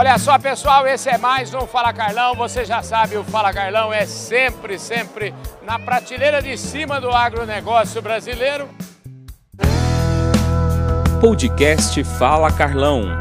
Olha só, pessoal, esse é mais um Fala Carlão. Você já sabe, o Fala Carlão é sempre, sempre na prateleira de cima do agronegócio brasileiro. Podcast Fala Carlão.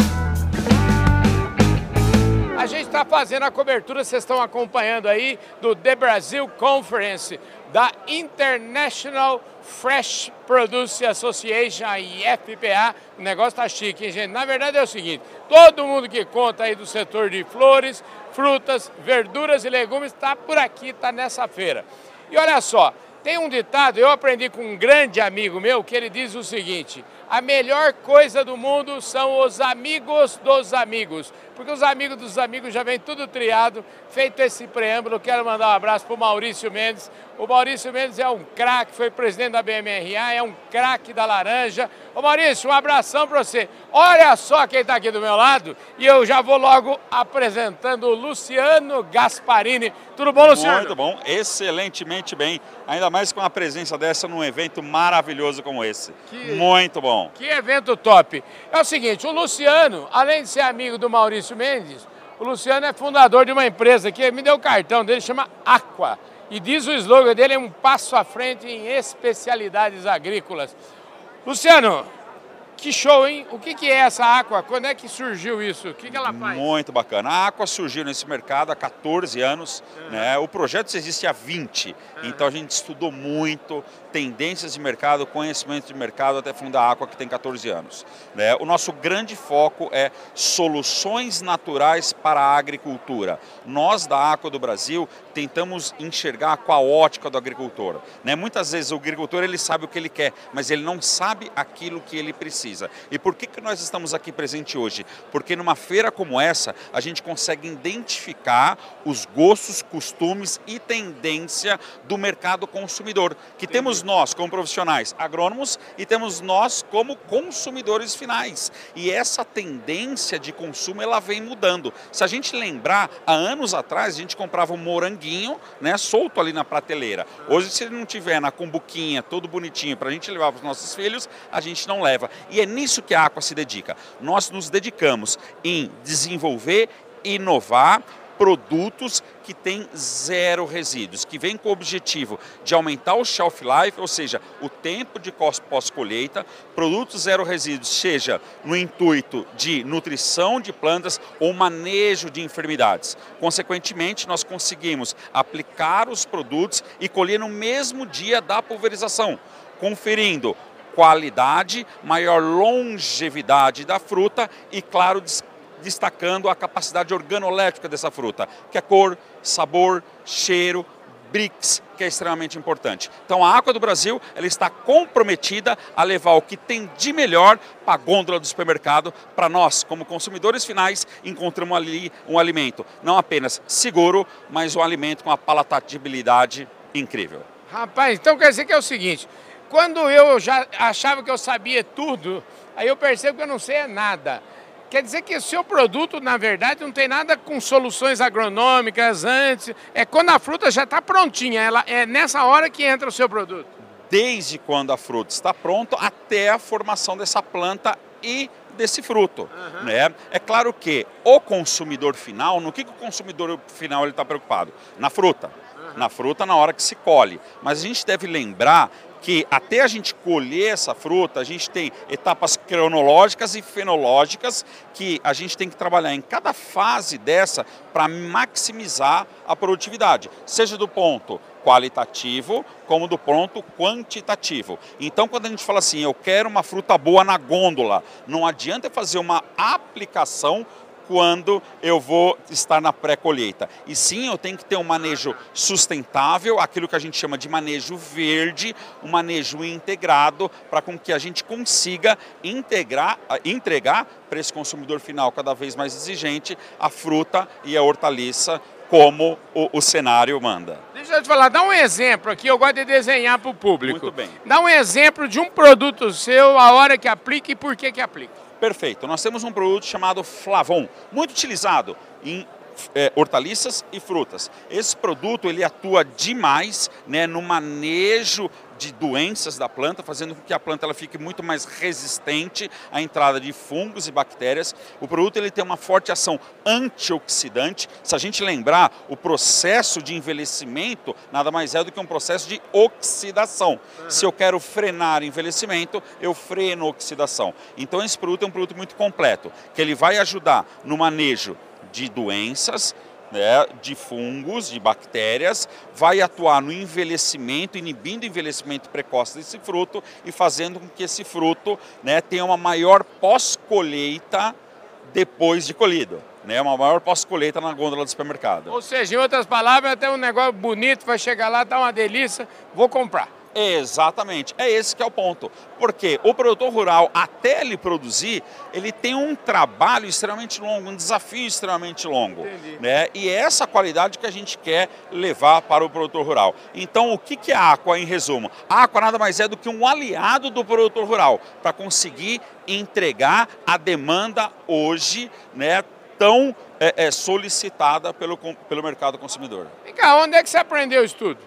A gente está fazendo a cobertura, vocês estão acompanhando aí, do The Brazil Conference, da International Fresh Produce Association, a IFPA. O negócio tá chique, hein, gente? Na verdade é o seguinte, todo mundo que conta aí do setor de flores, frutas, verduras e legumes está por aqui, está nessa feira. E olha só, tem um ditado, eu aprendi com um grande amigo meu, que ele diz o seguinte, a melhor coisa do mundo são os amigos dos amigos. Porque os amigos dos amigos já vem tudo triado. Feito esse preâmbulo, quero mandar um abraço para o Maurício Mendes. O Maurício Mendes é um craque, foi presidente da BMRA, é um craque da laranja. Ô Maurício, um abração para você. Olha só quem está aqui do meu lado e eu já vou logo apresentando o Luciano Gasparini. Tudo bom, Luciano? Muito bom, excelentemente bem. Ainda mais com a presença dessa num evento maravilhoso como esse. Que... Muito bom. Que evento top! É o seguinte, o Luciano, além de ser amigo do Maurício Mendes, o Luciano é fundador de uma empresa que me deu o cartão dele, chama Aqua. E diz o slogan dele é um passo à frente em especialidades agrícolas. Luciano, que show, hein? O que, que é essa Aqua? Quando é que surgiu isso? O que, que ela faz? Muito bacana. A Aqua surgiu nesse mercado há 14 anos. Uhum. Né? O projeto existe há 20. Uhum. Então a gente estudou muito tendências de mercado, conhecimento de mercado até fundar a Aqua, que tem 14 anos. Né? O nosso grande foco é soluções naturais para a agricultura. Nós da Aqua do Brasil tentamos enxergar com a ótica do agricultor. Né? Muitas vezes o agricultor ele sabe o que ele quer, mas ele não sabe aquilo que ele precisa precisa. E por que, que nós estamos aqui presente hoje? Porque numa feira como essa, a gente consegue identificar os gostos, costumes e tendência do mercado consumidor, que Entendi. temos nós como profissionais agrônomos e temos nós como consumidores finais. E essa tendência de consumo ela vem mudando. Se a gente lembrar, há anos atrás a gente comprava um moranguinho, né, solto ali na prateleira. Hoje se ele não tiver na cumbuquinha, todo bonitinho para a gente levar para os nossos filhos, a gente não leva. E é nisso que a Aqua se dedica. Nós nos dedicamos em desenvolver, inovar produtos que têm zero resíduos, que vem com o objetivo de aumentar o shelf life, ou seja, o tempo de pós-colheita, produtos zero resíduos, seja no intuito de nutrição de plantas ou manejo de enfermidades. Consequentemente, nós conseguimos aplicar os produtos e colher no mesmo dia da pulverização, conferindo qualidade, maior longevidade da fruta e, claro, destacando a capacidade organoléptica dessa fruta, que é cor, sabor, cheiro, BRICS, que é extremamente importante. Então a Água do Brasil ela está comprometida a levar o que tem de melhor para a gôndola do supermercado, para nós, como consumidores finais, encontramos ali um alimento não apenas seguro, mas um alimento com uma palatabilidade incrível. Rapaz, então quer dizer que é o seguinte, quando eu já achava que eu sabia tudo, aí eu percebo que eu não sei nada. Quer dizer que o seu produto, na verdade, não tem nada com soluções agronômicas antes. É quando a fruta já está prontinha, ela é nessa hora que entra o seu produto. Desde quando a fruta está pronta até a formação dessa planta e desse fruto. Uhum. Né? É claro que o consumidor final, no que, que o consumidor final está preocupado? Na fruta. Uhum. Na fruta na hora que se colhe. Mas a gente deve lembrar que até a gente colher essa fruta, a gente tem etapas cronológicas e fenológicas que a gente tem que trabalhar em cada fase dessa para maximizar a produtividade, seja do ponto qualitativo como do ponto quantitativo. Então, quando a gente fala assim, eu quero uma fruta boa na gôndola, não adianta fazer uma aplicação quando eu vou estar na pré-colheita. E sim, eu tenho que ter um manejo sustentável, aquilo que a gente chama de manejo verde, um manejo integrado, para com que a gente consiga integrar, entregar para esse consumidor final cada vez mais exigente a fruta e a hortaliça como o, o, cenário manda. Deixa eu te falar, dá um exemplo aqui, eu gosto de desenhar para o público. Muito bem. Dá um exemplo de um produto seu, a hora que aplica e por que que aplica. Perfeito. Nós temos um produto chamado Flavon, muito utilizado em é, hortaliças e frutas. Esse produto ele atua demais né, no manejo de doenças da planta, fazendo com que a planta ela fique muito mais resistente à entrada de fungos e bactérias. O produto ele tem uma forte ação antioxidante. Se a gente lembrar, o processo de envelhecimento nada mais é do que um processo de oxidação. Uhum. Se eu quero frenar envelhecimento, eu freno oxidação. Então esse produto é um produto muito completo, que ele vai ajudar no manejo de doenças, né, de fungos, de bactérias, vai atuar no envelhecimento, inibindo o envelhecimento precoce desse fruto e fazendo com que esse fruto né, tenha uma maior pós-colheita depois de colhido. Né, uma maior pós-colheita na gôndola do supermercado. Ou seja, em outras palavras, até um negócio bonito, vai chegar lá, tá uma delícia, vou comprar. Exatamente, é esse que é o ponto. Porque o produtor rural, até ele produzir, ele tem um trabalho extremamente longo, um desafio extremamente longo. Né? E é essa qualidade que a gente quer levar para o produtor rural. Então, o que, que é a Aqua, em resumo? A Aqua nada mais é do que um aliado do produtor rural, para conseguir entregar a demanda hoje, né, tão é, é, solicitada pelo, pelo mercado consumidor. Vem cá, onde é que você aprendeu isso tudo?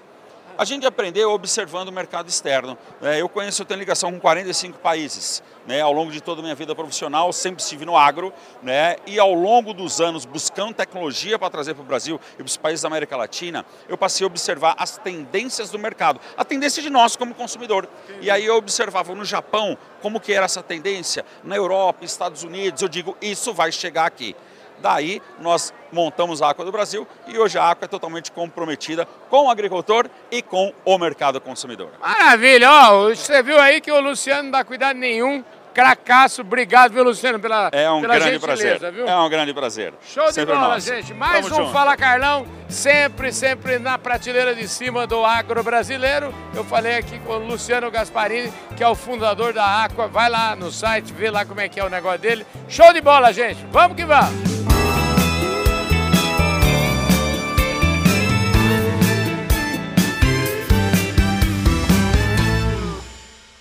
A gente aprendeu observando o mercado externo. É, eu conheço, eu tenho ligação com 45 países. Né? Ao longo de toda a minha vida profissional, sempre estive no agro. Né? E ao longo dos anos, buscando tecnologia para trazer para o Brasil e para os países da América Latina, eu passei a observar as tendências do mercado. A tendência de nós como consumidor. E aí eu observava no Japão como que era essa tendência. Na Europa, Estados Unidos, eu digo, isso vai chegar aqui. Daí nós montamos a Aqua do Brasil e hoje a Aqua é totalmente comprometida com o agricultor e com o mercado consumidor. Maravilha, ó, você viu aí que o Luciano não dá cuidado nenhum Cracaço, obrigado, viu, Luciano, pela É um pela grande prazer. Viu? É um grande prazer. Show sempre de bola, nosso. gente. Mais Tamo um junto. Fala Carlão, sempre, sempre na prateleira de cima do agro brasileiro. Eu falei aqui com o Luciano Gasparini, que é o fundador da Aqua. Vai lá no site, vê lá como é que é o negócio dele. Show de bola, gente. Vamos que vamos.